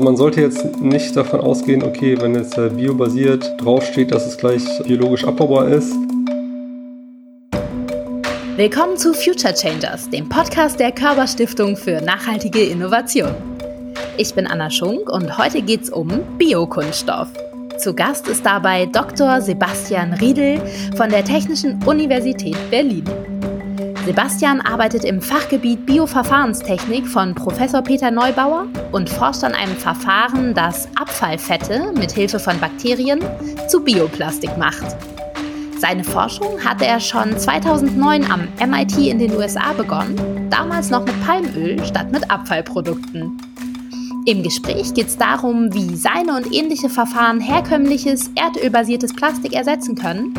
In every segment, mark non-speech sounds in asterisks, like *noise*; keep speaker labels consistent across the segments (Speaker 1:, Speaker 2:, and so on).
Speaker 1: Man sollte jetzt nicht davon ausgehen, okay, wenn jetzt biobasiert draufsteht, dass es gleich biologisch abbaubar ist.
Speaker 2: Willkommen zu Future Changers, dem Podcast der Körperstiftung für nachhaltige Innovation. Ich bin Anna Schunk und heute geht es um Biokunststoff. Zu Gast ist dabei Dr. Sebastian Riedel von der Technischen Universität Berlin. Sebastian arbeitet im Fachgebiet Bioverfahrenstechnik von Professor Peter Neubauer und forscht an einem Verfahren, das Abfallfette mit Hilfe von Bakterien zu Bioplastik macht. Seine Forschung hatte er schon 2009 am MIT in den USA begonnen, damals noch mit Palmöl statt mit Abfallprodukten. Im Gespräch geht es darum, wie seine und ähnliche Verfahren herkömmliches erdölbasiertes Plastik ersetzen können,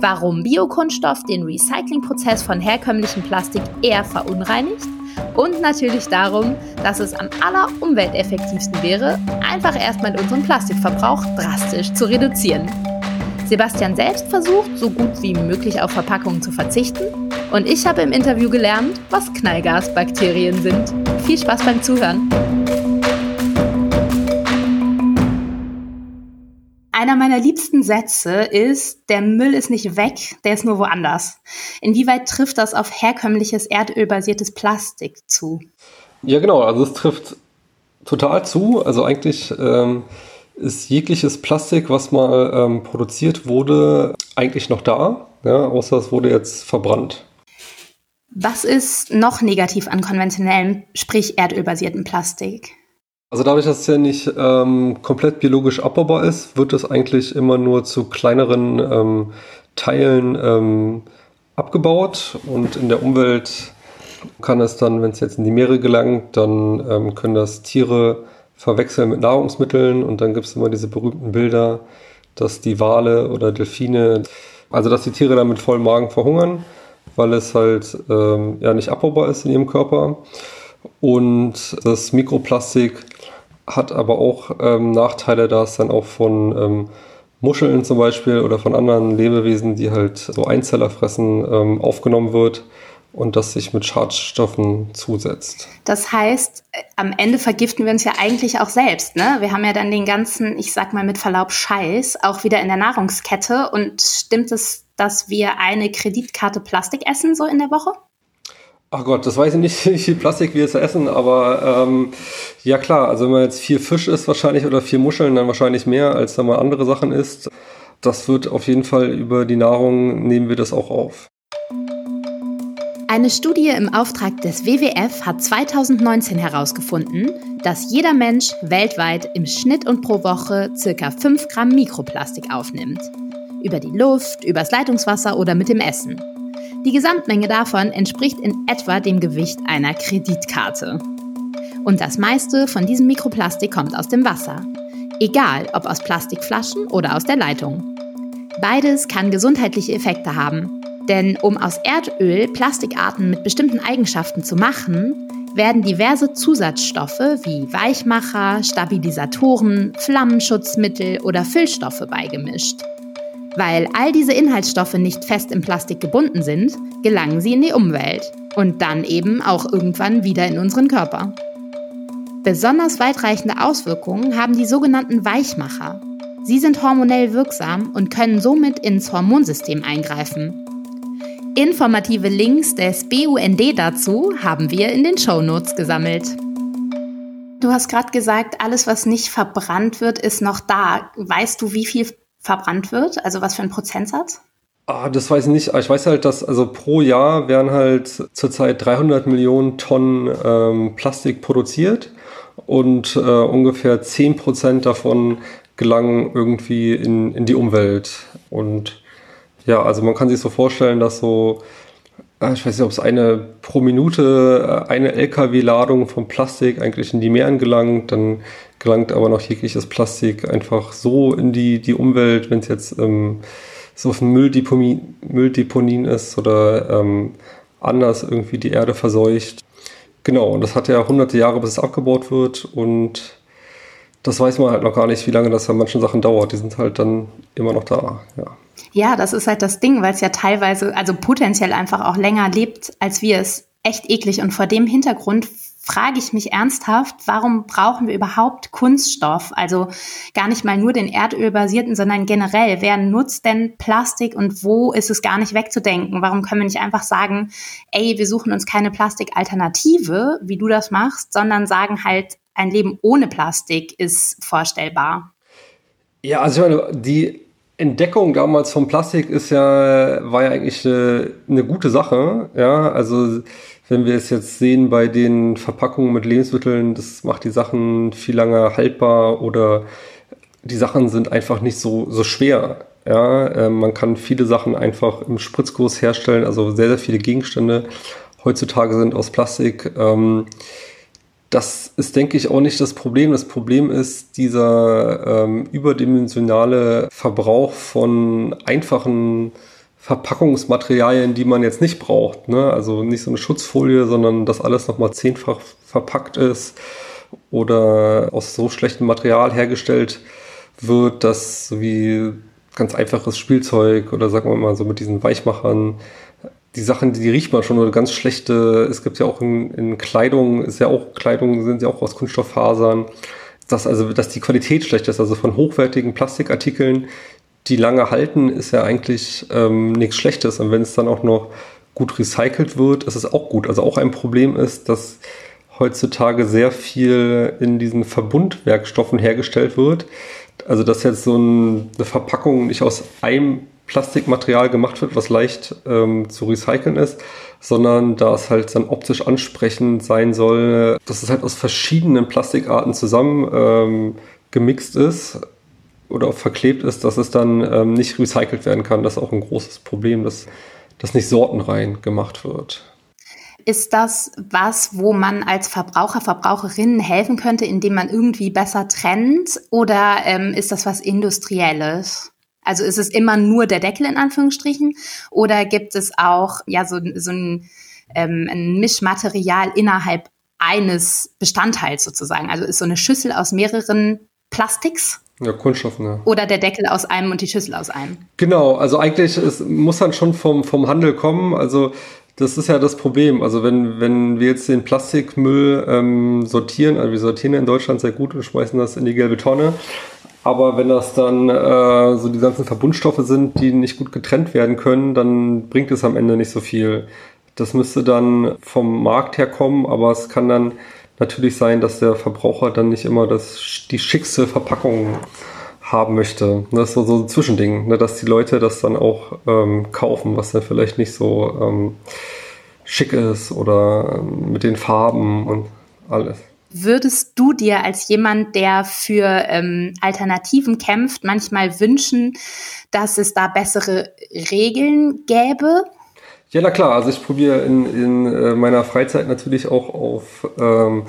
Speaker 2: warum Biokunststoff den Recyclingprozess von herkömmlichem Plastik eher verunreinigt und natürlich darum, dass es am allerumwelteffektivsten wäre, einfach erstmal unseren Plastikverbrauch drastisch zu reduzieren. Sebastian selbst versucht, so gut wie möglich auf Verpackungen zu verzichten und ich habe im Interview gelernt, was Knallgasbakterien sind. Viel Spaß beim Zuhören! Einer meiner liebsten Sätze ist, der Müll ist nicht weg, der ist nur woanders. Inwieweit trifft das auf herkömmliches erdölbasiertes Plastik zu?
Speaker 1: Ja, genau, also es trifft total zu. Also eigentlich ähm, ist jegliches Plastik, was mal ähm, produziert wurde, eigentlich noch da, ja, außer es wurde jetzt verbrannt.
Speaker 2: Was ist noch negativ an konventionellem, sprich erdölbasiertem Plastik?
Speaker 1: Also dadurch, dass es ja nicht ähm, komplett biologisch abbaubar ist, wird es eigentlich immer nur zu kleineren ähm, Teilen ähm, abgebaut und in der Umwelt kann es dann, wenn es jetzt in die Meere gelangt, dann ähm, können das Tiere verwechseln mit Nahrungsmitteln und dann gibt es immer diese berühmten Bilder, dass die Wale oder Delfine, also dass die Tiere dann mit vollem Magen verhungern, weil es halt ähm, ja nicht abbaubar ist in ihrem Körper. Und das Mikroplastik hat aber auch ähm, Nachteile, da es dann auch von ähm, Muscheln zum Beispiel oder von anderen Lebewesen, die halt so Einzeller fressen, ähm, aufgenommen wird und das sich mit Schadstoffen zusetzt.
Speaker 2: Das heißt, äh, am Ende vergiften wir uns ja eigentlich auch selbst. Ne? Wir haben ja dann den ganzen, ich sag mal mit Verlaub, Scheiß auch wieder in der Nahrungskette. Und stimmt es, dass wir eine Kreditkarte Plastik essen so in der Woche?
Speaker 1: Ach Gott, das weiß ich nicht, *laughs* wie viel Plastik wir jetzt essen, aber ähm, ja klar, also wenn man jetzt vier Fisch isst wahrscheinlich oder vier Muscheln, dann wahrscheinlich mehr, als wenn man andere Sachen isst. Das wird auf jeden Fall über die Nahrung, nehmen wir das auch auf.
Speaker 2: Eine Studie im Auftrag des WWF hat 2019 herausgefunden, dass jeder Mensch weltweit im Schnitt und pro Woche ca. 5 Gramm Mikroplastik aufnimmt. Über die Luft, übers Leitungswasser oder mit dem Essen. Die Gesamtmenge davon entspricht in etwa dem Gewicht einer Kreditkarte. Und das meiste von diesem Mikroplastik kommt aus dem Wasser. Egal ob aus Plastikflaschen oder aus der Leitung. Beides kann gesundheitliche Effekte haben. Denn um aus Erdöl Plastikarten mit bestimmten Eigenschaften zu machen, werden diverse Zusatzstoffe wie Weichmacher, Stabilisatoren, Flammenschutzmittel oder Füllstoffe beigemischt. Weil all diese Inhaltsstoffe nicht fest im Plastik gebunden sind, gelangen sie in die Umwelt und dann eben auch irgendwann wieder in unseren Körper. Besonders weitreichende Auswirkungen haben die sogenannten Weichmacher. Sie sind hormonell wirksam und können somit ins Hormonsystem eingreifen. Informative Links des BUND dazu haben wir in den Shownotes gesammelt. Du hast gerade gesagt, alles, was nicht verbrannt wird, ist noch da. Weißt du, wie viel verbrannt wird? Also was für ein Prozentsatz?
Speaker 1: Ah, das weiß ich nicht. Ich weiß halt, dass also pro Jahr werden halt zurzeit 300 Millionen Tonnen ähm, Plastik produziert und äh, ungefähr 10 Prozent davon gelangen irgendwie in, in die Umwelt. Und ja, also man kann sich so vorstellen, dass so, ich weiß nicht, ob es eine pro Minute äh, eine LKW-Ladung von Plastik eigentlich in die Meeren gelangt, dann gelangt aber noch jegliches Plastik einfach so in die, die Umwelt, wenn es jetzt ähm, so auf Mülldeponien, Mülldeponien ist oder ähm, anders irgendwie die Erde verseucht. Genau, und das hat ja hunderte Jahre, bis es abgebaut wird und das weiß man halt noch gar nicht, wie lange das bei manchen Sachen dauert. Die sind halt dann immer noch da, ja.
Speaker 2: Ja, das ist halt das Ding, weil es ja teilweise, also potenziell einfach auch länger lebt, als wir es. Echt eklig. Und vor dem Hintergrund frage ich mich ernsthaft, warum brauchen wir überhaupt Kunststoff? Also gar nicht mal nur den erdölbasierten, sondern generell. Wer nutzt denn Plastik und wo ist es gar nicht wegzudenken? Warum können wir nicht einfach sagen, ey, wir suchen uns keine Plastikalternative, wie du das machst, sondern sagen halt, ein Leben ohne Plastik ist vorstellbar?
Speaker 1: Ja, also ich meine, die Entdeckung damals vom Plastik ist ja, war ja eigentlich eine, eine gute Sache. Ja, also wenn wir es jetzt sehen bei den Verpackungen mit Lebensmitteln, das macht die Sachen viel länger haltbar oder die Sachen sind einfach nicht so, so schwer. Ja, äh, man kann viele Sachen einfach im Spritzkurs herstellen, also sehr, sehr viele Gegenstände heutzutage sind aus Plastik. Ähm, das ist, denke ich, auch nicht das Problem. Das Problem ist dieser ähm, überdimensionale Verbrauch von einfachen Verpackungsmaterialien, die man jetzt nicht braucht. Ne? Also nicht so eine Schutzfolie, sondern dass alles nochmal zehnfach verpackt ist oder aus so schlechtem Material hergestellt wird, dass wie ganz einfaches Spielzeug oder sagen wir mal so mit diesen Weichmachern die Sachen, die, die riecht man schon oder ganz schlechte, es gibt ja auch in, in Kleidung, ist ja auch, Kleidung sind ja auch aus Kunststofffasern, dass also, dass die Qualität schlecht ist, also von hochwertigen Plastikartikeln, die lange halten, ist ja eigentlich ähm, nichts Schlechtes. Und wenn es dann auch noch gut recycelt wird, ist es auch gut. Also auch ein Problem ist, dass heutzutage sehr viel in diesen Verbundwerkstoffen hergestellt wird. Also dass jetzt so ein, eine Verpackung nicht aus einem Plastikmaterial gemacht wird, was leicht ähm, zu recyceln ist, sondern da es halt dann optisch ansprechend sein soll, dass es halt aus verschiedenen Plastikarten zusammen ähm, gemixt ist oder verklebt ist, dass es dann ähm, nicht recycelt werden kann. Das ist auch ein großes Problem, dass das nicht sortenrein gemacht wird.
Speaker 2: Ist das was, wo man als Verbraucher, Verbraucherinnen helfen könnte, indem man irgendwie besser trennt? Oder ähm, ist das was Industrielles? Also ist es immer nur der Deckel in Anführungsstrichen oder gibt es auch ja so, so ein, ähm, ein Mischmaterial innerhalb eines Bestandteils sozusagen? Also ist so eine Schüssel aus mehreren Plastiks?
Speaker 1: Ja, Kunststoff, ne?
Speaker 2: Oder der Deckel aus einem und die Schüssel aus einem.
Speaker 1: Genau, also eigentlich es muss dann schon vom, vom Handel kommen. Also das ist ja das Problem. Also wenn, wenn wir jetzt den Plastikmüll ähm, sortieren, also wir sortieren in Deutschland sehr gut und schmeißen das in die gelbe Tonne. Aber wenn das dann äh, so die ganzen Verbundstoffe sind, die nicht gut getrennt werden können, dann bringt es am Ende nicht so viel. Das müsste dann vom Markt herkommen, aber es kann dann natürlich sein, dass der Verbraucher dann nicht immer das, die schickste Verpackung haben möchte. Das ist so, so ein Zwischending, ne, dass die Leute das dann auch ähm, kaufen, was dann vielleicht nicht so ähm, schick ist oder ähm, mit den Farben und alles.
Speaker 2: Würdest du dir als jemand, der für ähm, Alternativen kämpft, manchmal wünschen, dass es da bessere Regeln gäbe?
Speaker 1: Ja, na klar. Also ich probiere in, in äh, meiner Freizeit natürlich auch auf ähm,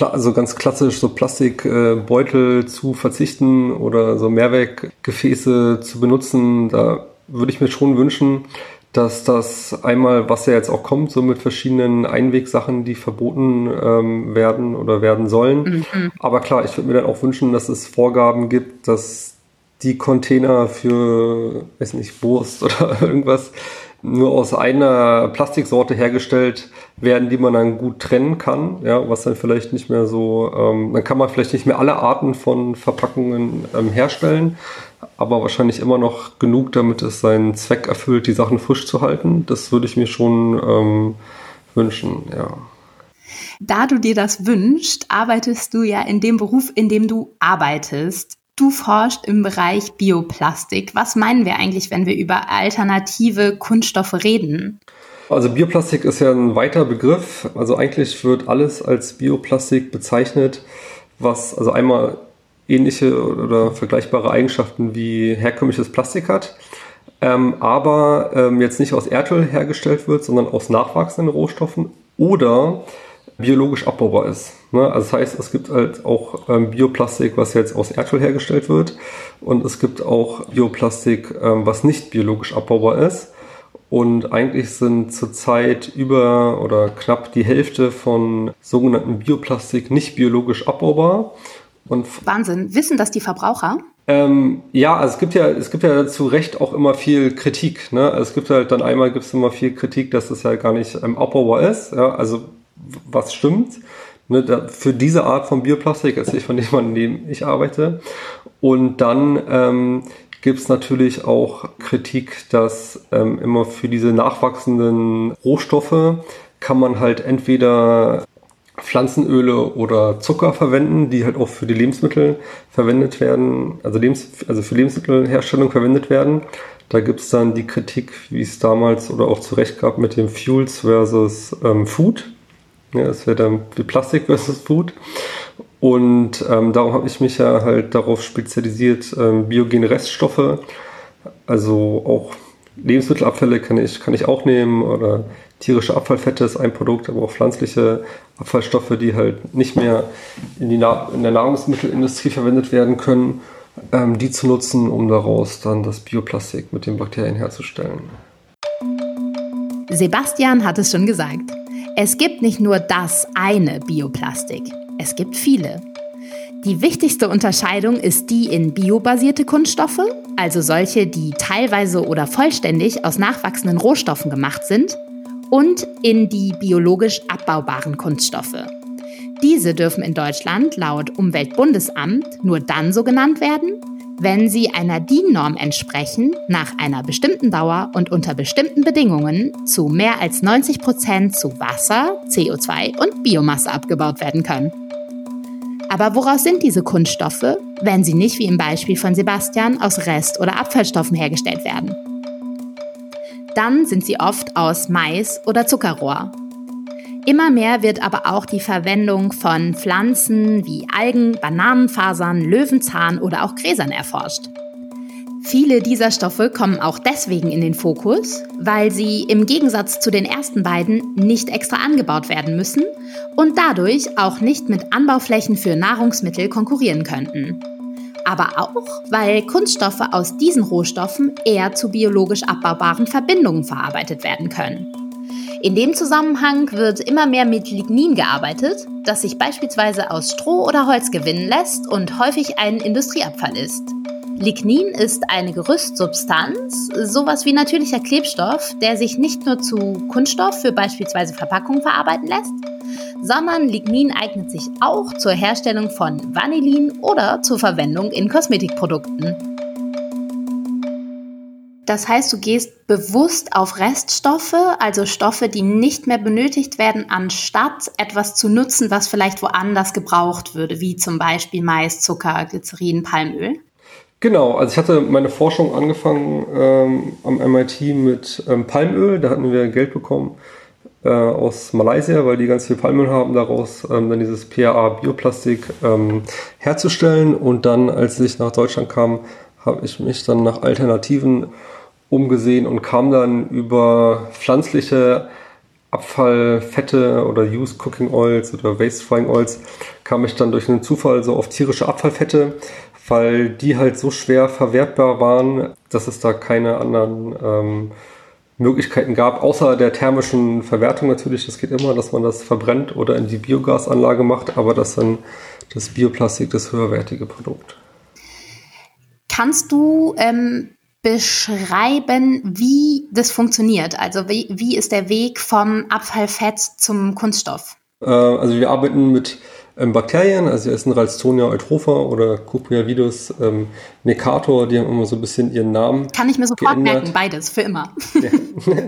Speaker 1: also ganz klassisch so Plastikbeutel äh, zu verzichten oder so Mehrweggefäße zu benutzen. Da würde ich mir schon wünschen, dass das einmal, was ja jetzt auch kommt, so mit verschiedenen Einwegsachen, die verboten ähm, werden oder werden sollen. Mhm. Aber klar, ich würde mir dann auch wünschen, dass es Vorgaben gibt, dass die Container für, weiß nicht, Wurst *laughs* oder irgendwas nur aus einer Plastiksorte hergestellt werden, die man dann gut trennen kann, ja, was dann vielleicht nicht mehr so, ähm, dann kann man vielleicht nicht mehr alle Arten von Verpackungen ähm, herstellen, aber wahrscheinlich immer noch genug, damit es seinen Zweck erfüllt, die Sachen frisch zu halten. Das würde ich mir schon ähm, wünschen, ja.
Speaker 2: Da du dir das wünschst, arbeitest du ja in dem Beruf, in dem du arbeitest. Du forschst im Bereich Bioplastik. Was meinen wir eigentlich, wenn wir über alternative Kunststoffe reden?
Speaker 1: Also Bioplastik ist ja ein weiter Begriff. Also eigentlich wird alles als Bioplastik bezeichnet, was also einmal ähnliche oder vergleichbare Eigenschaften wie herkömmliches Plastik hat, ähm, aber ähm, jetzt nicht aus Erdöl hergestellt wird, sondern aus nachwachsenden Rohstoffen oder biologisch abbaubar ist. Ne? Also das heißt, es gibt halt auch ähm, Bioplastik, was jetzt aus Erdöl hergestellt wird und es gibt auch Bioplastik, ähm, was nicht biologisch abbaubar ist. Und eigentlich sind zurzeit über oder knapp die Hälfte von sogenannten Bioplastik nicht biologisch abbaubar.
Speaker 2: Und Wahnsinn. Wissen das die Verbraucher?
Speaker 1: Ähm, ja, also es gibt ja, es gibt ja zu Recht auch immer viel Kritik. Ne? Also es gibt halt dann einmal gibt es immer viel Kritik, dass es ja gar nicht ähm, abbaubar ist. Ja? Also was stimmt? Ne, da, für diese Art von Bioplastik, also ich von dem, an dem ich arbeite. Und dann ähm, gibt es natürlich auch Kritik, dass ähm, immer für diese nachwachsenden Rohstoffe kann man halt entweder Pflanzenöle oder Zucker verwenden, die halt auch für die Lebensmittel verwendet werden, also, Lebens also für Lebensmittelherstellung verwendet werden. Da gibt es dann die Kritik, wie es damals oder auch zurecht gab mit dem Fuels versus ähm, Food. Ja, das wäre dann wie Plastik versus Food. Und ähm, darum habe ich mich ja halt darauf spezialisiert, ähm, biogene Reststoffe, also auch Lebensmittelabfälle kann ich, kann ich auch nehmen oder tierische Abfallfette ist ein Produkt, aber auch pflanzliche Abfallstoffe, die halt nicht mehr in, die Na in der Nahrungsmittelindustrie verwendet werden können, ähm, die zu nutzen, um daraus dann das Bioplastik mit den Bakterien herzustellen.
Speaker 2: Sebastian hat es schon gesagt. Es gibt nicht nur das eine Bioplastik, es gibt viele. Die wichtigste Unterscheidung ist die in biobasierte Kunststoffe, also solche, die teilweise oder vollständig aus nachwachsenden Rohstoffen gemacht sind, und in die biologisch abbaubaren Kunststoffe. Diese dürfen in Deutschland laut Umweltbundesamt nur dann so genannt werden, wenn sie einer DIN-Norm entsprechen, nach einer bestimmten Dauer und unter bestimmten Bedingungen zu mehr als 90 Prozent zu Wasser, CO2 und Biomasse abgebaut werden können. Aber woraus sind diese Kunststoffe, wenn sie nicht wie im Beispiel von Sebastian aus Rest- oder Abfallstoffen hergestellt werden? Dann sind sie oft aus Mais oder Zuckerrohr. Immer mehr wird aber auch die Verwendung von Pflanzen wie Algen, Bananenfasern, Löwenzahn oder auch Gräsern erforscht. Viele dieser Stoffe kommen auch deswegen in den Fokus, weil sie im Gegensatz zu den ersten beiden nicht extra angebaut werden müssen und dadurch auch nicht mit Anbauflächen für Nahrungsmittel konkurrieren könnten aber auch, weil Kunststoffe aus diesen Rohstoffen eher zu biologisch abbaubaren Verbindungen verarbeitet werden können. In dem Zusammenhang wird immer mehr mit Lignin gearbeitet, das sich beispielsweise aus Stroh oder Holz gewinnen lässt und häufig ein Industrieabfall ist. Lignin ist eine Gerüstsubstanz, sowas wie natürlicher Klebstoff, der sich nicht nur zu Kunststoff für beispielsweise Verpackungen verarbeiten lässt, sondern Lignin eignet sich auch zur Herstellung von Vanillin oder zur Verwendung in Kosmetikprodukten. Das heißt, du gehst bewusst auf Reststoffe, also Stoffe, die nicht mehr benötigt werden, anstatt etwas zu nutzen, was vielleicht woanders gebraucht würde, wie zum Beispiel Mais, Zucker, Glycerin, Palmöl.
Speaker 1: Genau, also ich hatte meine Forschung angefangen ähm, am MIT mit ähm, Palmöl, da hatten wir Geld bekommen äh, aus Malaysia, weil die ganz viel Palmöl haben, daraus ähm, dann dieses PAA Bioplastik ähm, herzustellen. Und dann, als ich nach Deutschland kam, habe ich mich dann nach Alternativen umgesehen und kam dann über pflanzliche Abfallfette oder Used Cooking Oils oder Waste Frying Oils, kam ich dann durch einen Zufall so auf tierische Abfallfette, weil die halt so schwer verwertbar waren, dass es da keine anderen ähm, Möglichkeiten gab, außer der thermischen Verwertung natürlich, das geht immer, dass man das verbrennt oder in die Biogasanlage macht, aber das dann das Bioplastik das höherwertige Produkt.
Speaker 2: Kannst du ähm, beschreiben, wie das funktioniert? Also wie, wie ist der Weg vom Abfallfett zum Kunststoff?
Speaker 1: Äh, also wir arbeiten mit ähm, Bakterien, also hier ist ein Ralstonia eutropha oder Cupriavidus ähm, necator, die haben immer so ein bisschen ihren Namen.
Speaker 2: Kann ich mir sofort geändert. merken, beides, für immer. Ja. *laughs*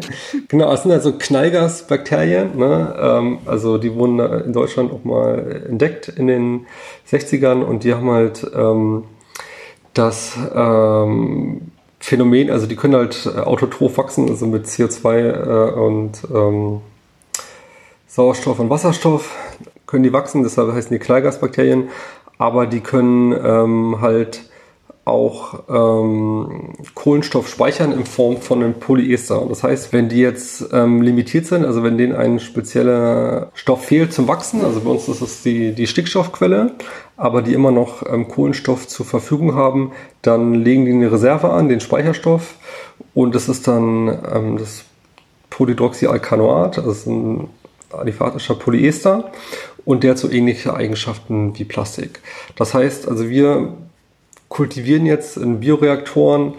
Speaker 1: genau, es sind also Knallgasbakterien, ne? Ähm, also die wurden in Deutschland auch mal entdeckt in den 60ern und die haben halt ähm, das ähm, Phänomen, also die können halt äh, autotroph wachsen, also mit CO2 äh, und ähm, Sauerstoff und Wasserstoff können die wachsen, deshalb heißen die Kleigasbakterien, aber die können ähm, halt auch ähm, Kohlenstoff speichern in Form von einem Polyester. Das heißt, wenn die jetzt ähm, limitiert sind, also wenn denen ein spezieller Stoff fehlt zum Wachsen, also bei uns ist es die, die Stickstoffquelle, aber die immer noch ähm, Kohlenstoff zur Verfügung haben, dann legen die eine Reserve an, den Speicherstoff, und das ist dann ähm, das Polydroxyalkanoat, also ein aliphatischer Polyester und der hat so ähnliche Eigenschaften wie Plastik. Das heißt, also wir kultivieren jetzt in Bioreaktoren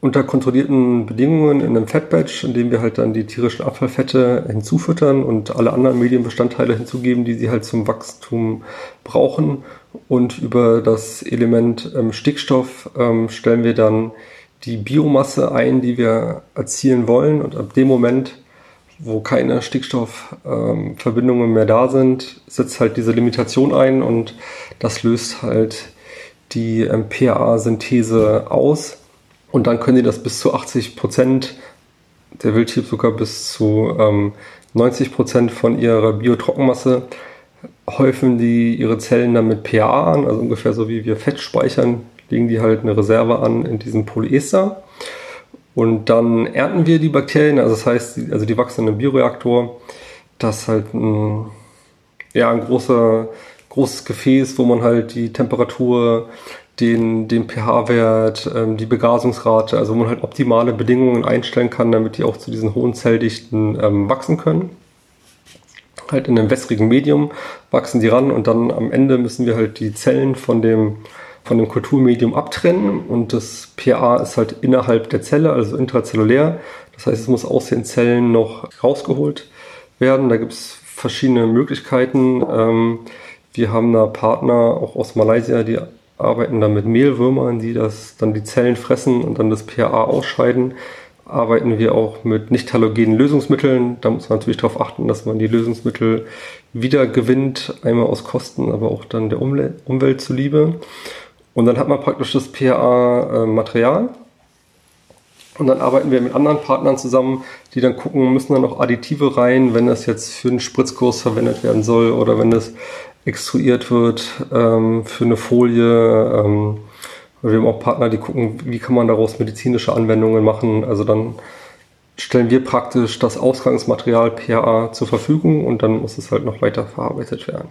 Speaker 1: unter kontrollierten Bedingungen in einem Fettbatch, in dem wir halt dann die tierischen Abfallfette hinzufüttern und alle anderen Medienbestandteile hinzugeben, die sie halt zum Wachstum brauchen. Und über das Element ähm, Stickstoff ähm, stellen wir dann die Biomasse ein, die wir erzielen wollen. Und ab dem Moment, wo keine Stickstoffverbindungen ähm, mehr da sind, setzt halt diese Limitation ein und das löst halt die ähm, PAA-Synthese aus und dann können die das bis zu 80 Prozent, der Wildtyp sogar bis zu ähm, 90 Prozent von ihrer Biotrockenmasse häufen die ihre Zellen dann mit PA an, also ungefähr so wie wir Fett speichern, legen die halt eine Reserve an in diesem Polyester. Und dann ernten wir die Bakterien, also das heißt, also die wachsen in einem Bioreaktor. Das ist halt ein, ja, ein großer, großes Gefäß, wo man halt die Temperatur, den, den pH-Wert, ähm, die Begasungsrate, also wo man halt optimale Bedingungen einstellen kann, damit die auch zu diesen hohen Zelldichten ähm, wachsen können. Halt in einem wässrigen Medium wachsen die ran und dann am Ende müssen wir halt die Zellen von dem, von dem Kulturmedium abtrennen und das pH ist halt innerhalb der Zelle, also intrazellulär. Das heißt, es muss aus den Zellen noch rausgeholt werden. Da gibt es verschiedene Möglichkeiten. Ähm, wir haben da Partner auch aus Malaysia, die arbeiten dann mit Mehlwürmern, die das dann die Zellen fressen und dann das pH ausscheiden. Arbeiten wir auch mit nicht halogenen Lösungsmitteln. Da muss man natürlich darauf achten, dass man die Lösungsmittel wieder gewinnt, einmal aus Kosten, aber auch dann der Umwelt, Umwelt zuliebe. Und dann hat man praktisch das PA-Material. Und dann arbeiten wir mit anderen Partnern zusammen, die dann gucken, müssen da noch Additive rein, wenn das jetzt für einen Spritzkurs verwendet werden soll oder wenn das extruiert wird ähm, für eine Folie. Ähm, wir haben auch Partner, die gucken, wie kann man daraus medizinische Anwendungen machen. Also dann stellen wir praktisch das Ausgangsmaterial PA zur Verfügung und dann muss es halt noch weiter verarbeitet werden.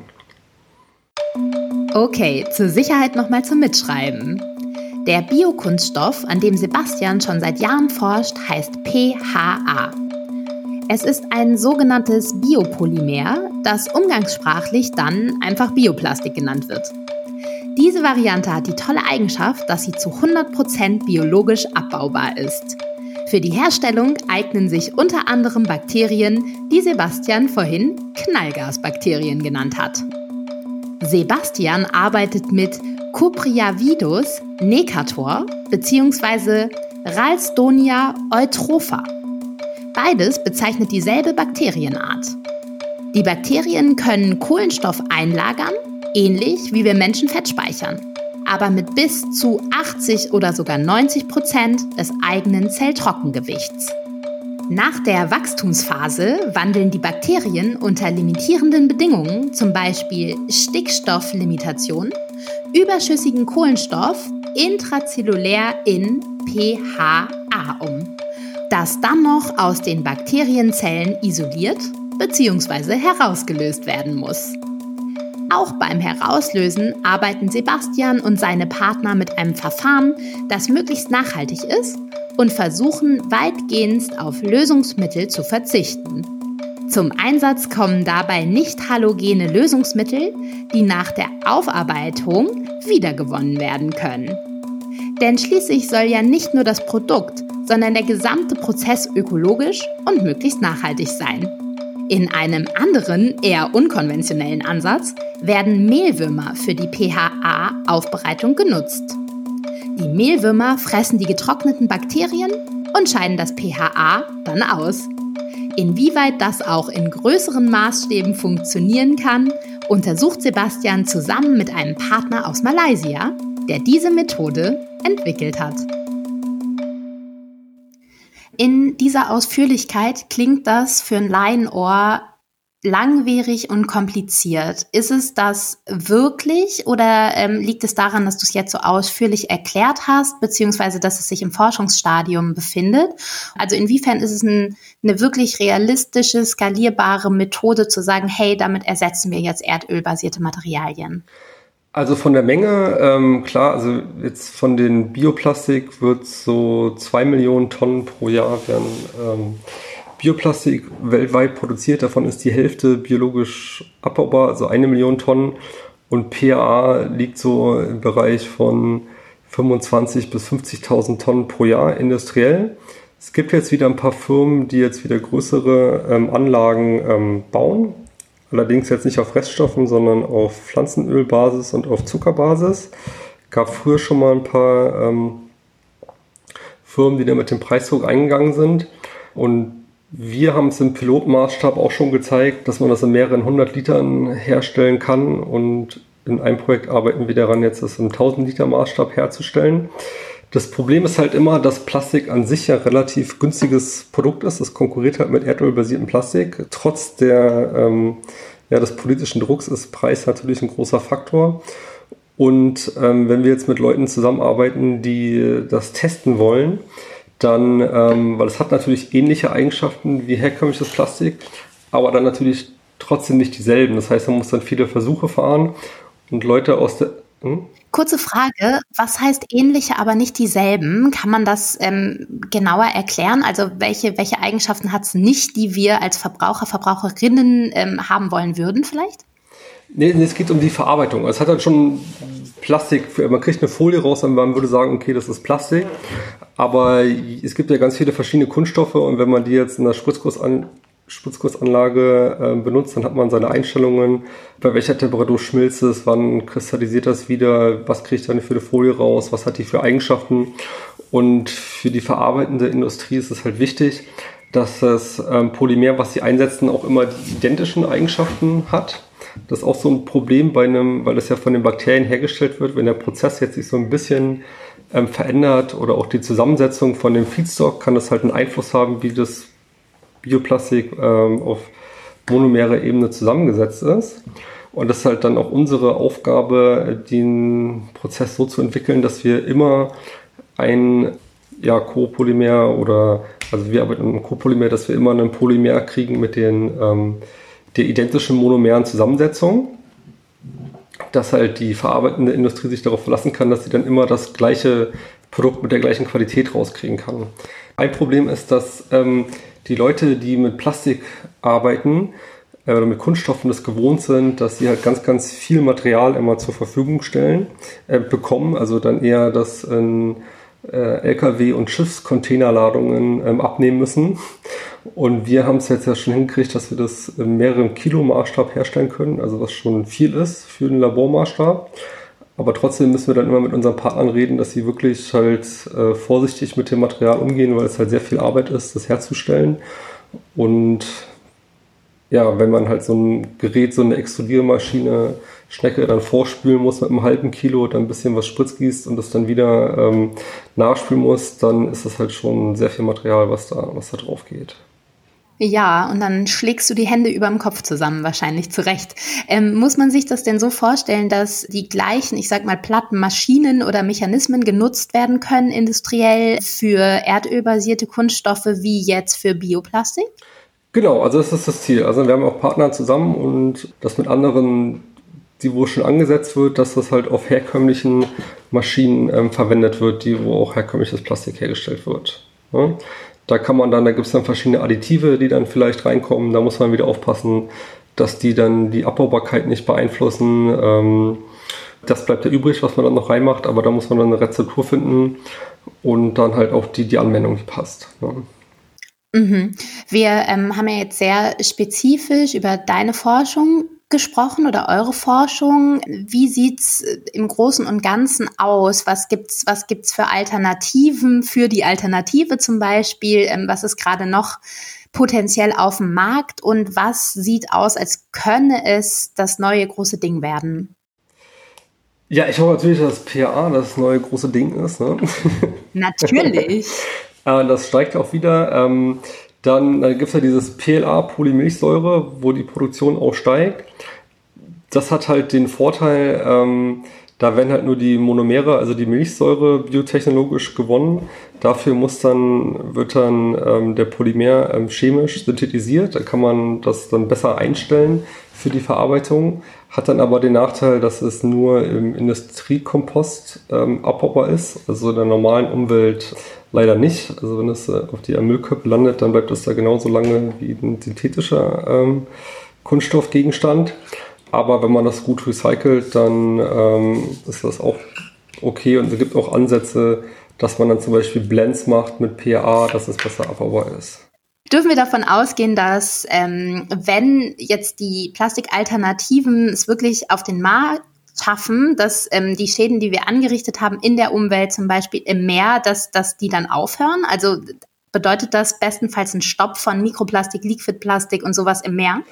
Speaker 2: Okay, zur Sicherheit nochmal zum Mitschreiben. Der Biokunststoff, an dem Sebastian schon seit Jahren forscht, heißt PHA. Es ist ein sogenanntes Biopolymer, das umgangssprachlich dann einfach Bioplastik genannt wird. Diese Variante hat die tolle Eigenschaft, dass sie zu 100% biologisch abbaubar ist. Für die Herstellung eignen sich unter anderem Bakterien, die Sebastian vorhin Knallgasbakterien genannt hat. Sebastian arbeitet mit Cupriavidus necator bzw. Ralstonia eutropha. Beides bezeichnet dieselbe Bakterienart. Die Bakterien können Kohlenstoff einlagern, ähnlich wie wir Menschen Fett speichern, aber mit bis zu 80 oder sogar 90 Prozent des eigenen Zelltrockengewichts. Nach der Wachstumsphase wandeln die Bakterien unter limitierenden Bedingungen, zum Beispiel Stickstofflimitation, überschüssigen Kohlenstoff intrazellulär in PHA um das dann noch aus den Bakterienzellen isoliert bzw. herausgelöst werden muss. Auch beim Herauslösen arbeiten Sebastian und seine Partner mit einem Verfahren, das möglichst nachhaltig ist und versuchen weitgehend auf Lösungsmittel zu verzichten. Zum Einsatz kommen dabei nicht halogene Lösungsmittel, die nach der Aufarbeitung wiedergewonnen werden können. Denn schließlich soll ja nicht nur das Produkt, sondern der gesamte Prozess ökologisch und möglichst nachhaltig sein. In einem anderen, eher unkonventionellen Ansatz werden Mehlwürmer für die PHA-Aufbereitung genutzt. Die Mehlwürmer fressen die getrockneten Bakterien und scheiden das PHA dann aus. Inwieweit das auch in größeren Maßstäben funktionieren kann, untersucht Sebastian zusammen mit einem Partner aus Malaysia, der diese Methode entwickelt hat. In dieser Ausführlichkeit klingt das für ein Laienohr langwierig und kompliziert. Ist es das wirklich oder ähm, liegt es daran, dass du es jetzt so ausführlich erklärt hast, beziehungsweise dass es sich im Forschungsstadium befindet? Also inwiefern ist es ein, eine wirklich realistische, skalierbare Methode zu sagen, hey, damit ersetzen wir jetzt erdölbasierte Materialien?
Speaker 1: Also von der Menge, ähm, klar, also jetzt von den Bioplastik wird so zwei Millionen Tonnen pro Jahr werden ähm, Bioplastik weltweit produziert. Davon ist die Hälfte biologisch abbaubar, also eine Million Tonnen. Und PA liegt so im Bereich von 25.000 bis 50.000 Tonnen pro Jahr industriell. Es gibt jetzt wieder ein paar Firmen, die jetzt wieder größere ähm, Anlagen ähm, bauen. Allerdings jetzt nicht auf Reststoffen, sondern auf Pflanzenölbasis und auf Zuckerbasis. Gab früher schon mal ein paar ähm, Firmen, die da mit dem Preisdruck eingegangen sind. Und wir haben es im Pilotmaßstab auch schon gezeigt, dass man das in mehreren hundert Litern herstellen kann. Und in einem Projekt arbeiten wir daran, jetzt das im 1000 Liter Maßstab herzustellen. Das Problem ist halt immer, dass Plastik an sich ja relativ günstiges Produkt ist. Es konkurriert halt mit erdölbasiertem Plastik. Trotz der, ähm, ja, des politischen Drucks ist Preis natürlich ein großer Faktor. Und ähm, wenn wir jetzt mit Leuten zusammenarbeiten, die das testen wollen, dann, ähm, weil es hat natürlich ähnliche Eigenschaften wie herkömmliches Plastik, aber dann natürlich trotzdem nicht dieselben. Das heißt, man muss dann viele Versuche fahren und Leute aus der.
Speaker 2: Hm? Kurze Frage, was heißt ähnliche, aber nicht dieselben? Kann man das ähm, genauer erklären? Also welche, welche Eigenschaften hat es nicht, die wir als Verbraucher, Verbraucherinnen ähm, haben wollen würden vielleicht?
Speaker 1: Nee, nee, es geht um die Verarbeitung. Es hat halt schon Plastik, man kriegt eine Folie raus und man würde sagen, okay, das ist Plastik. Aber es gibt ja ganz viele verschiedene Kunststoffe und wenn man die jetzt in der Spritzguss an, Spritzgussanlage äh, benutzt, dann hat man seine Einstellungen, bei welcher Temperatur schmilzt es, wann kristallisiert das wieder, was kriegt dann für eine Folie raus, was hat die für Eigenschaften. Und für die verarbeitende Industrie ist es halt wichtig, dass das ähm, Polymer, was sie einsetzen, auch immer die identischen Eigenschaften hat. Das ist auch so ein Problem bei einem, weil das ja von den Bakterien hergestellt wird, wenn der Prozess jetzt sich so ein bisschen ähm, verändert oder auch die Zusammensetzung von dem Feedstock, kann das halt einen Einfluss haben, wie das Bioplastik ähm, auf monomere Ebene zusammengesetzt ist. Und das ist halt dann auch unsere Aufgabe, den Prozess so zu entwickeln, dass wir immer ein ja, Copolymer oder, also wir arbeiten mit einem Copolymer, dass wir immer ein Polymer kriegen mit den ähm, der identischen monomeren Zusammensetzung, dass halt die verarbeitende Industrie sich darauf verlassen kann, dass sie dann immer das gleiche Produkt mit der gleichen Qualität rauskriegen kann. Ein Problem ist, dass ähm, die Leute, die mit Plastik arbeiten äh, oder mit Kunststoffen das gewohnt sind, dass sie halt ganz, ganz viel Material immer zur Verfügung stellen, äh, bekommen, also dann eher das in äh, LKW- und Schiffscontainerladungen ähm, abnehmen müssen. Und wir haben es jetzt ja schon hingekriegt, dass wir das in mehreren Kilo Maßstab herstellen können, also was schon viel ist für den Labormaßstab. Aber trotzdem müssen wir dann immer mit unseren Partnern reden, dass sie wirklich halt äh, vorsichtig mit dem Material umgehen, weil es halt sehr viel Arbeit ist, das herzustellen. Und ja, wenn man halt so ein Gerät, so eine Extrudiermaschine, Schnecke dann vorspülen muss mit einem halben Kilo, dann ein bisschen was Spritz gießt und das dann wieder ähm, nachspülen muss, dann ist das halt schon sehr viel Material, was da, was da drauf geht.
Speaker 2: Ja, und dann schlägst du die Hände über dem Kopf zusammen, wahrscheinlich zurecht. Ähm, muss man sich das denn so vorstellen, dass die gleichen, ich sag mal, platten Maschinen oder Mechanismen genutzt werden können, industriell für erdölbasierte Kunststoffe wie jetzt für Bioplastik?
Speaker 1: Genau, also das ist das Ziel. Also wir haben auch Partner zusammen und das mit anderen, die wo schon angesetzt wird, dass das halt auf herkömmlichen Maschinen ähm, verwendet wird, die wo auch herkömmliches Plastik hergestellt wird. Ja? Da kann man dann, da gibt es dann verschiedene Additive, die dann vielleicht reinkommen. Da muss man wieder aufpassen, dass die dann die Abbaubarkeit nicht beeinflussen. Ähm, das bleibt ja übrig, was man dann noch reinmacht, aber da muss man dann eine Rezeptur finden und dann halt auch die, die Anwendung, die passt. Ne?
Speaker 2: Mhm. Wir ähm, haben ja jetzt sehr spezifisch über deine Forschung gesprochen oder eure Forschung. Wie sieht's äh, im Großen und Ganzen aus? Was gibt's, was gibt's für Alternativen für die Alternative zum Beispiel? Ähm, was ist gerade noch potenziell auf dem Markt und was sieht aus, als könne es das neue große Ding werden?
Speaker 1: Ja, ich hoffe natürlich, dass PA das neue große Ding ist. Ne?
Speaker 2: Natürlich. *laughs*
Speaker 1: das steigt auch wieder. Ähm, dann, dann gibt es ja dieses PLA, Polymilchsäure, wo die Produktion auch steigt. Das hat halt den Vorteil, ähm, da werden halt nur die Monomere, also die Milchsäure, biotechnologisch gewonnen. Dafür muss dann, wird dann ähm, der Polymer ähm, chemisch synthetisiert. Da kann man das dann besser einstellen für die Verarbeitung. Hat dann aber den Nachteil, dass es nur im Industriekompost ähm, abbaubar ist, also in der normalen Umwelt leider nicht. Also wenn es äh, auf die Müllköppe landet, dann bleibt es da genauso lange wie ein synthetischer ähm, Kunststoffgegenstand. Aber wenn man das gut recycelt, dann ähm, ist das auch okay und es gibt auch Ansätze, dass man dann zum Beispiel Blends macht mit PA, dass es besser abbaubar ist.
Speaker 2: Dürfen wir davon ausgehen, dass ähm, wenn jetzt die Plastikalternativen es wirklich auf den Markt schaffen, dass ähm, die Schäden, die wir angerichtet haben in der Umwelt, zum Beispiel im Meer, dass, dass die dann aufhören? Also bedeutet das bestenfalls ein Stopp von Mikroplastik, Liquidplastik und sowas im Meer?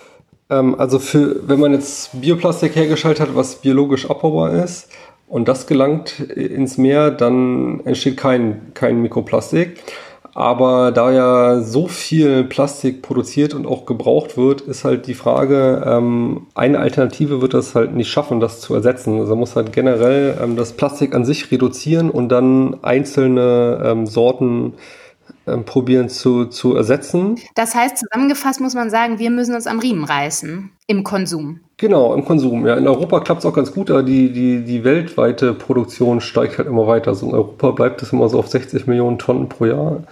Speaker 1: Ähm, also für, wenn man jetzt Bioplastik hergestellt hat, was biologisch abbaubar ist, und das gelangt ins Meer, dann entsteht kein, kein Mikroplastik. Aber da ja so viel Plastik produziert und auch gebraucht wird, ist halt die Frage, ähm, eine Alternative wird das halt nicht schaffen, das zu ersetzen. Also man muss halt generell ähm, das Plastik an sich reduzieren und dann einzelne ähm, Sorten ähm, probieren zu, zu ersetzen.
Speaker 2: Das heißt, zusammengefasst muss man sagen, wir müssen uns am Riemen reißen im Konsum.
Speaker 1: Genau, im Konsum. Ja, in Europa klappt es auch ganz gut, aber die, die, die weltweite Produktion steigt halt immer weiter. Also in Europa bleibt es immer so auf 60 Millionen Tonnen pro Jahr.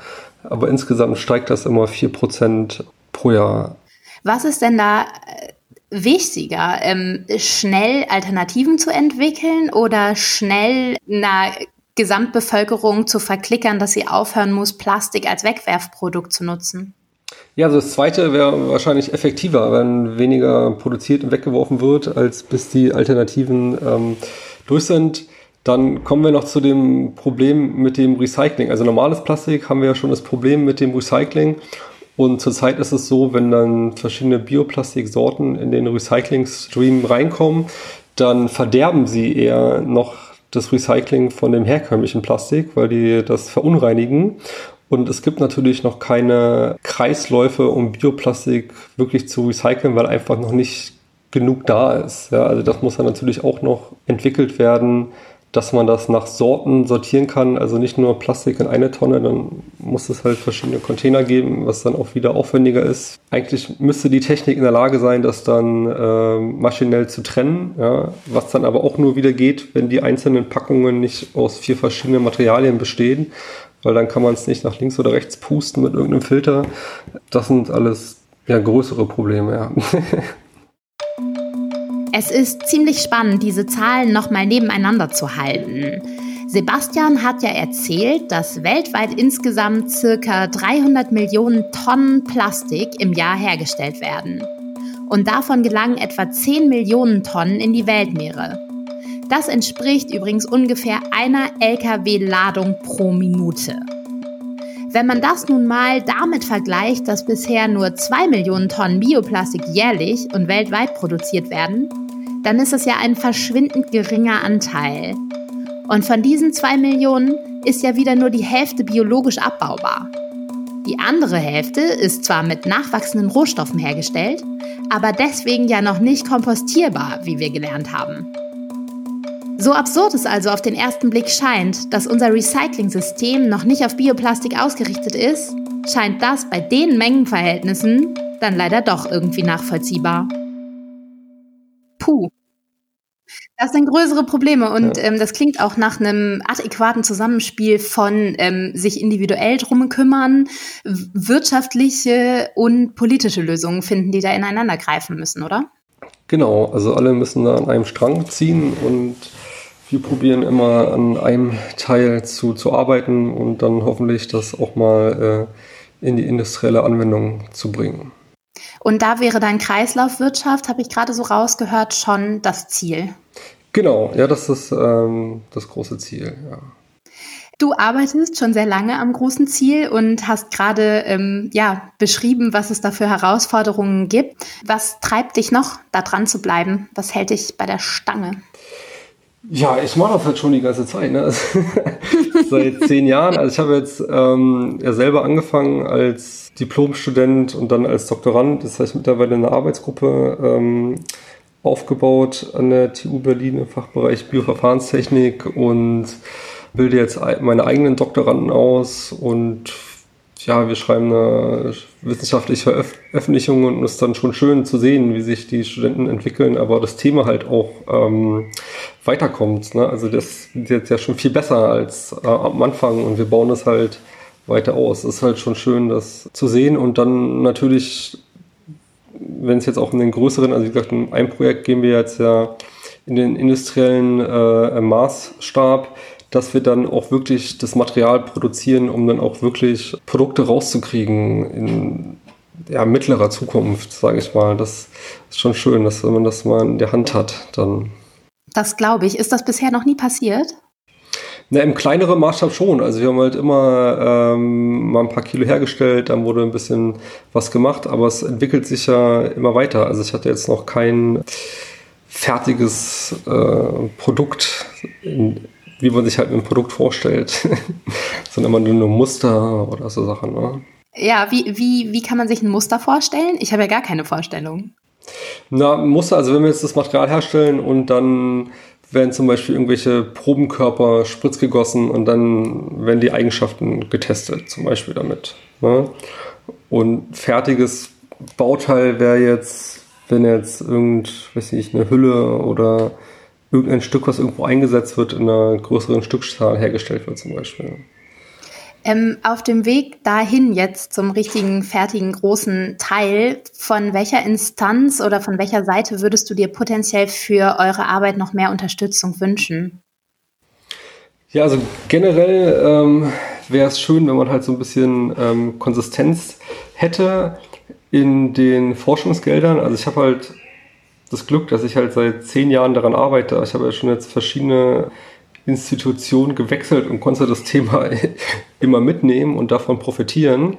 Speaker 1: Aber insgesamt steigt das immer 4% pro Jahr.
Speaker 2: Was ist denn da äh, wichtiger, ähm, schnell Alternativen zu entwickeln oder schnell einer Gesamtbevölkerung zu verklickern, dass sie aufhören muss, Plastik als Wegwerfprodukt zu nutzen?
Speaker 1: Ja, also das zweite wäre wahrscheinlich effektiver, wenn weniger produziert und weggeworfen wird, als bis die Alternativen ähm, durch sind. Dann kommen wir noch zu dem Problem mit dem Recycling. Also normales Plastik haben wir ja schon das Problem mit dem Recycling. Und zurzeit ist es so, wenn dann verschiedene Bioplastiksorten in den Recycling-Stream reinkommen, dann verderben sie eher noch das Recycling von dem herkömmlichen Plastik, weil die das verunreinigen. Und es gibt natürlich noch keine Kreisläufe, um Bioplastik wirklich zu recyceln, weil einfach noch nicht genug da ist. Ja, also das muss dann natürlich auch noch entwickelt werden, dass man das nach Sorten sortieren kann, also nicht nur Plastik in eine Tonne, dann muss es halt verschiedene Container geben, was dann auch wieder aufwendiger ist. Eigentlich müsste die Technik in der Lage sein, das dann äh, maschinell zu trennen, ja, was dann aber auch nur wieder geht, wenn die einzelnen Packungen nicht aus vier verschiedenen Materialien bestehen, weil dann kann man es nicht nach links oder rechts pusten mit irgendeinem Filter. Das sind alles ja größere Probleme, ja. *laughs*
Speaker 2: Es ist ziemlich spannend, diese Zahlen nochmal nebeneinander zu halten. Sebastian hat ja erzählt, dass weltweit insgesamt circa 300 Millionen Tonnen Plastik im Jahr hergestellt werden. Und davon gelangen etwa 10 Millionen Tonnen in die Weltmeere. Das entspricht übrigens ungefähr einer Lkw-Ladung pro Minute. Wenn man das nun mal damit vergleicht, dass bisher nur 2 Millionen Tonnen Bioplastik jährlich und weltweit produziert werden, dann ist es ja ein verschwindend geringer Anteil. Und von diesen 2 Millionen ist ja wieder nur die Hälfte biologisch abbaubar. Die andere Hälfte ist zwar mit nachwachsenden Rohstoffen hergestellt, aber deswegen ja noch nicht kompostierbar, wie wir gelernt haben. So absurd es also auf den ersten Blick scheint, dass unser Recycling-System noch nicht auf Bioplastik ausgerichtet ist, scheint das bei den Mengenverhältnissen dann leider doch irgendwie nachvollziehbar. Puh. Das sind größere Probleme und ja. ähm, das klingt auch nach einem adäquaten Zusammenspiel von ähm, sich individuell drum kümmern, wirtschaftliche und politische Lösungen finden, die da ineinander greifen müssen, oder?
Speaker 1: Genau, also alle müssen da an einem Strang ziehen und wir probieren immer an einem Teil zu, zu arbeiten und dann hoffentlich das auch mal äh, in die industrielle Anwendung zu bringen.
Speaker 2: Und da wäre dann Kreislaufwirtschaft, habe ich gerade so rausgehört, schon das Ziel.
Speaker 1: Genau, ja, das ist ähm, das große Ziel, ja.
Speaker 2: Du arbeitest schon sehr lange am großen Ziel und hast gerade ähm, ja, beschrieben, was es da für Herausforderungen gibt. Was treibt dich noch, da dran zu bleiben? Was hält dich bei der Stange?
Speaker 1: Ja, ich mache das halt schon die ganze Zeit. Ne? *laughs* *laughs* Seit zehn Jahren. Also ich habe jetzt ähm, ja selber angefangen als Diplomstudent und dann als Doktorand. Das heißt mittlerweile eine Arbeitsgruppe ähm, aufgebaut an der TU Berlin im Fachbereich Bioverfahrenstechnik und bilde jetzt meine eigenen Doktoranden aus und ja, wir schreiben eine wissenschaftliche Veröffentlichung und es ist dann schon schön zu sehen, wie sich die Studenten entwickeln, aber das Thema halt auch ähm, weiterkommt. Ne? Also das ist jetzt ja schon viel besser als äh, am Anfang und wir bauen es halt weiter aus. Es ist halt schon schön, das zu sehen und dann natürlich, wenn es jetzt auch in den größeren, also wie gesagt, in einem Projekt gehen wir jetzt ja in den industriellen äh, Maßstab, dass wir dann auch wirklich das Material produzieren, um dann auch wirklich Produkte rauszukriegen in ja, mittlerer Zukunft, sage ich mal. Das ist schon schön, dass wenn man das mal in der Hand hat, dann.
Speaker 2: Das glaube ich. Ist das bisher noch nie passiert?
Speaker 1: Na, im kleineren Maßstab schon. Also wir haben halt immer ähm, mal ein paar Kilo hergestellt, dann wurde ein bisschen was gemacht, aber es entwickelt sich ja immer weiter. Also ich hatte jetzt noch kein fertiges äh, Produkt, in, wie man sich halt ein Produkt vorstellt, *laughs* sondern immer nur Muster oder so Sachen. Ne?
Speaker 2: Ja, wie, wie, wie kann man sich ein Muster vorstellen? Ich habe ja gar keine Vorstellung.
Speaker 1: Na, Muster, also wenn wir jetzt das Material herstellen und dann werden zum Beispiel irgendwelche Probenkörper spritzgegossen und dann werden die Eigenschaften getestet, zum Beispiel damit. Ne? Und fertiges Bauteil wäre jetzt, wenn jetzt irgend, weiß nicht, eine Hülle oder irgendein Stück, was irgendwo eingesetzt wird, in einer größeren Stückzahl hergestellt wird, zum Beispiel.
Speaker 2: Ähm, auf dem Weg dahin jetzt zum richtigen, fertigen, großen Teil, von welcher Instanz oder von welcher Seite würdest du dir potenziell für eure Arbeit noch mehr Unterstützung wünschen?
Speaker 1: Ja, also generell ähm, wäre es schön, wenn man halt so ein bisschen ähm, Konsistenz hätte in den Forschungsgeldern. Also ich habe halt das Glück, dass ich halt seit zehn Jahren daran arbeite. Ich habe ja schon jetzt verschiedene Institution gewechselt und konnte das Thema *laughs* immer mitnehmen und davon profitieren.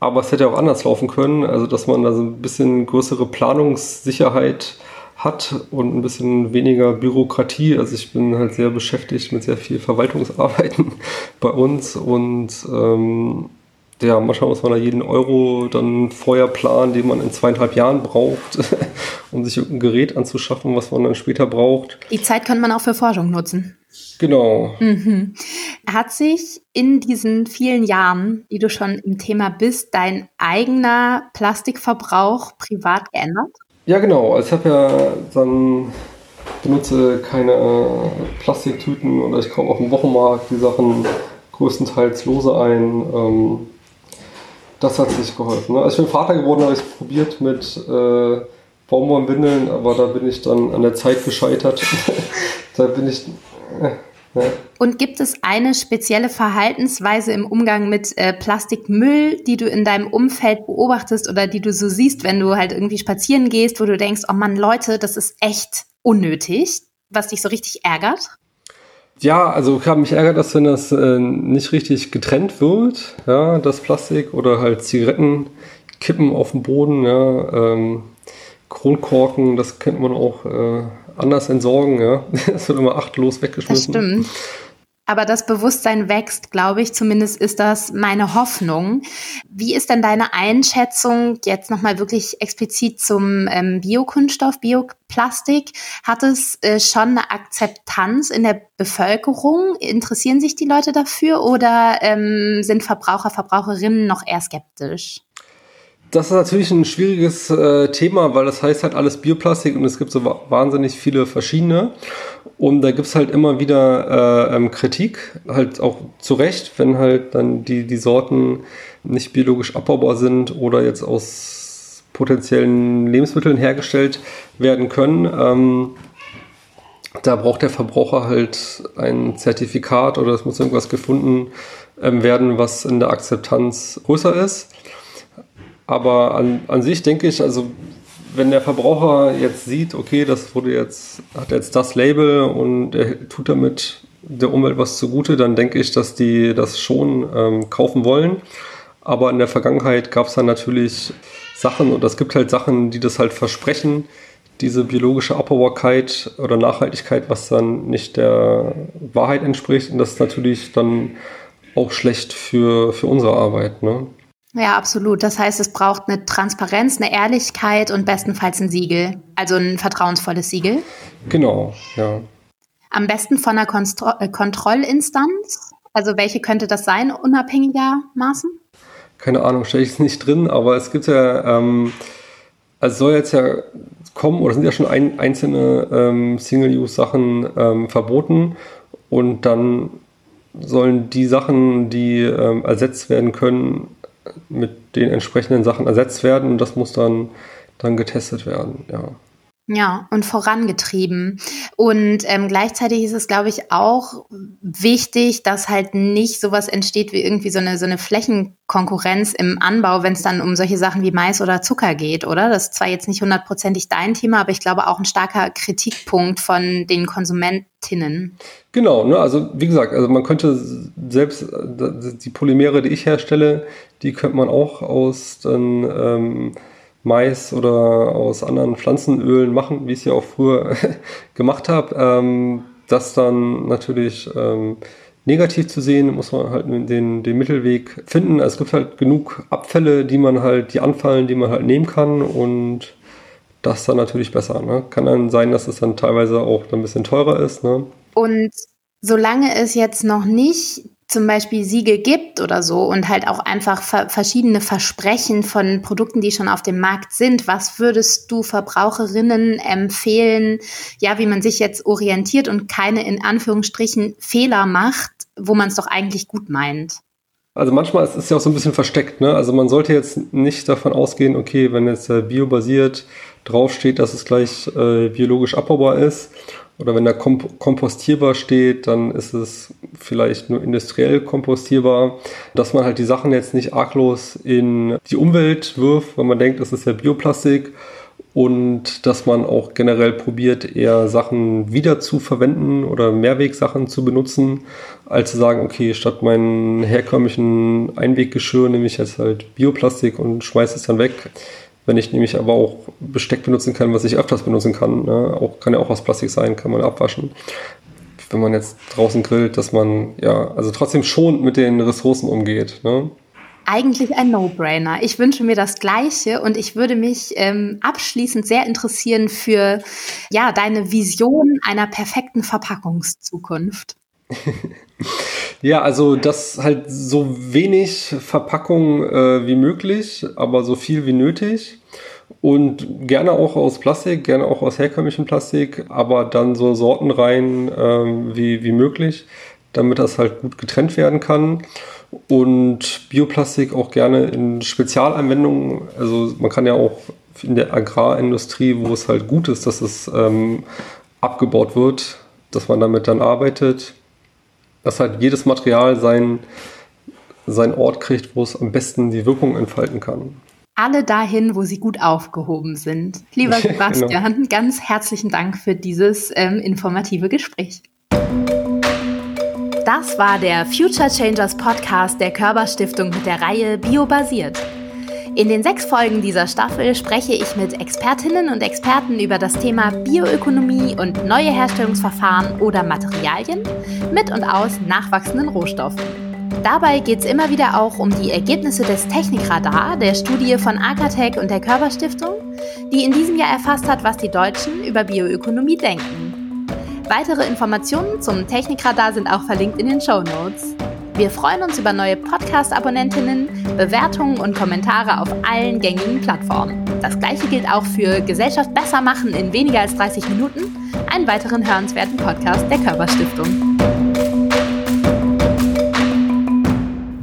Speaker 1: Aber es hätte auch anders laufen können, also dass man da so ein bisschen größere Planungssicherheit hat und ein bisschen weniger Bürokratie. Also ich bin halt sehr beschäftigt mit sehr viel Verwaltungsarbeiten *laughs* bei uns und ähm, ja, manchmal muss man da jeden Euro dann vorher planen, den man in zweieinhalb Jahren braucht, *laughs* um sich irgendein Gerät anzuschaffen, was man dann später braucht.
Speaker 2: Die Zeit könnte man auch für Forschung nutzen.
Speaker 1: Genau.
Speaker 2: Mhm. Hat sich in diesen vielen Jahren, die du schon im Thema bist, dein eigener Plastikverbrauch privat geändert?
Speaker 1: Ja, genau. Also ich habe ja dann benutze keine äh, Plastiktüten oder ich kaufe auf dem Wochenmarkt die Sachen größtenteils lose ein. Ähm, das hat sich geholfen. Ne? Als ich bin Vater geworden habe, ich es probiert mit äh, Baumwollwindeln, aber da bin ich dann an der Zeit gescheitert. *laughs* da bin ich
Speaker 2: und gibt es eine spezielle Verhaltensweise im Umgang mit äh, Plastikmüll, die du in deinem Umfeld beobachtest oder die du so siehst, wenn du halt irgendwie spazieren gehst, wo du denkst, oh Mann, Leute, das ist echt unnötig, was dich so richtig ärgert?
Speaker 1: Ja, also ich habe mich ärgert, dass wenn das äh, nicht richtig getrennt wird, ja, das Plastik oder halt Zigaretten kippen auf dem Boden, ja, ähm, Kronkorken, das kennt man auch äh, anders entsorgen, ja. *laughs* Es wird immer achtlos weggeschmissen.
Speaker 2: Das stimmt. Aber das Bewusstsein wächst, glaube ich. Zumindest ist das meine Hoffnung. Wie ist denn deine Einschätzung jetzt nochmal wirklich explizit zum ähm, Biokunststoff, Bioplastik? Hat es äh, schon eine Akzeptanz in der Bevölkerung? Interessieren sich die Leute dafür oder ähm, sind Verbraucher, Verbraucherinnen noch eher skeptisch?
Speaker 1: Das ist natürlich ein schwieriges äh, Thema, weil das heißt halt alles Bioplastik und es gibt so wahnsinnig viele verschiedene. Und da gibt es halt immer wieder äh, ähm, Kritik, halt auch zu Recht, wenn halt dann die, die Sorten nicht biologisch abbaubar sind oder jetzt aus potenziellen Lebensmitteln hergestellt werden können. Ähm, da braucht der Verbraucher halt ein Zertifikat oder es muss irgendwas gefunden ähm, werden, was in der Akzeptanz größer ist. Aber an, an sich denke ich, also wenn der Verbraucher jetzt sieht, okay, das wurde jetzt, hat jetzt das Label und er tut damit der Umwelt was zugute, dann denke ich, dass die das schon ähm, kaufen wollen. Aber in der Vergangenheit gab es dann natürlich Sachen und es gibt halt Sachen, die das halt versprechen, diese biologische Abbaubarkeit oder Nachhaltigkeit, was dann nicht der Wahrheit entspricht. Und das ist natürlich dann auch schlecht für, für unsere Arbeit. Ne?
Speaker 2: Ja, absolut. Das heißt, es braucht eine Transparenz, eine Ehrlichkeit und bestenfalls ein Siegel, also ein vertrauensvolles Siegel.
Speaker 1: Genau, ja.
Speaker 2: Am besten von einer Konstro äh, Kontrollinstanz. Also welche könnte das sein, unabhängigermaßen?
Speaker 1: Keine Ahnung, stelle ich es nicht drin, aber es gibt ja, ähm, also soll jetzt ja kommen, oder sind ja schon ein, einzelne ähm, Single-Use-Sachen ähm, verboten und dann sollen die Sachen, die ähm, ersetzt werden können, mit den entsprechenden Sachen ersetzt werden und das muss dann, dann getestet werden, ja.
Speaker 2: Ja, und vorangetrieben. Und ähm, gleichzeitig ist es, glaube ich, auch wichtig, dass halt nicht sowas entsteht wie irgendwie so eine, so eine Flächenkonkurrenz im Anbau, wenn es dann um solche Sachen wie Mais oder Zucker geht, oder? Das ist zwar jetzt nicht hundertprozentig dein Thema, aber ich glaube auch ein starker Kritikpunkt von den Konsumentinnen.
Speaker 1: Genau, ne, also wie gesagt, also man könnte selbst äh, die Polymere, die ich herstelle, die könnte man auch aus dann ähm, Mais oder aus anderen Pflanzenölen machen, wie ich es ja auch früher *laughs* gemacht habe. Ähm, das dann natürlich ähm, negativ zu sehen, muss man halt den, den Mittelweg finden. Also es gibt halt genug Abfälle, die man halt, die anfallen, die man halt nehmen kann und das dann natürlich besser. Ne? Kann dann sein, dass es dann teilweise auch ein bisschen teurer ist. Ne?
Speaker 2: Und solange es jetzt noch nicht zum Beispiel Siegel gibt oder so und halt auch einfach ver verschiedene Versprechen von Produkten, die schon auf dem Markt sind, was würdest du Verbraucherinnen empfehlen, ja, wie man sich jetzt orientiert und keine in Anführungsstrichen Fehler macht, wo man es doch eigentlich gut meint?
Speaker 1: Also manchmal ist es ja auch so ein bisschen versteckt, ne? Also man sollte jetzt nicht davon ausgehen, okay, wenn jetzt äh, biobasiert draufsteht, dass es gleich äh, biologisch abbaubar ist oder wenn da komp kompostierbar steht, dann ist es vielleicht nur industriell kompostierbar, dass man halt die Sachen jetzt nicht arglos in die Umwelt wirft, weil man denkt, das ist ja Bioplastik und dass man auch generell probiert, eher Sachen wieder zu verwenden oder Mehrwegsachen zu benutzen, als zu sagen, okay, statt meinen herkömmlichen Einweggeschirr nehme ich jetzt halt Bioplastik und schmeiße es dann weg. Wenn ich nämlich aber auch Besteck benutzen kann, was ich öfters benutzen kann, ne? auch, kann ja auch aus Plastik sein, kann man abwaschen. Wenn man jetzt draußen grillt, dass man ja, also trotzdem schon mit den Ressourcen umgeht. Ne?
Speaker 2: Eigentlich ein No-Brainer. Ich wünsche mir das Gleiche und ich würde mich ähm, abschließend sehr interessieren für ja deine Vision einer perfekten Verpackungszukunft. *laughs*
Speaker 1: ja, also das halt so wenig Verpackung äh, wie möglich, aber so viel wie nötig. Und gerne auch aus Plastik, gerne auch aus herkömmlichem Plastik, aber dann so Sortenreihen äh, wie, wie möglich, damit das halt gut getrennt werden kann. Und Bioplastik auch gerne in Spezialanwendungen. Also man kann ja auch in der Agrarindustrie, wo es halt gut ist, dass es ähm, abgebaut wird, dass man damit dann arbeitet dass halt jedes Material seinen, seinen Ort kriegt, wo es am besten die Wirkung entfalten kann.
Speaker 2: Alle dahin, wo sie gut aufgehoben sind. Lieber *laughs* genau. Sebastian, genau. ganz herzlichen Dank für dieses ähm, informative Gespräch. Das war der Future Changers Podcast der Körperstiftung mit der Reihe Biobasiert. In den sechs Folgen dieser Staffel spreche ich mit Expertinnen und Experten über das Thema Bioökonomie und neue Herstellungsverfahren oder Materialien mit und aus nachwachsenden Rohstoffen. Dabei geht es immer wieder auch um die Ergebnisse des Technikradar, der Studie von Akatech und der Körperstiftung, die in diesem Jahr erfasst hat, was die Deutschen über Bioökonomie denken. Weitere Informationen zum Technikradar sind auch verlinkt in den Show Notes. Wir freuen uns über neue Podcast-Abonnentinnen, Bewertungen und Kommentare auf allen gängigen Plattformen. Das gleiche gilt auch für Gesellschaft besser machen in weniger als 30 Minuten, einen weiteren hörenswerten Podcast der Körperstiftung.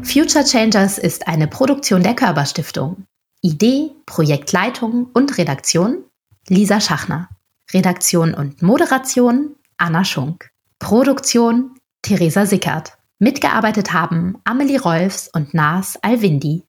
Speaker 2: Future Changers ist eine Produktion der Körperstiftung. Idee, Projektleitung und Redaktion Lisa Schachner. Redaktion und Moderation Anna Schunk. Produktion Theresa Sickert. Mitgearbeitet haben Amelie Rolfs und Nas Alwindi.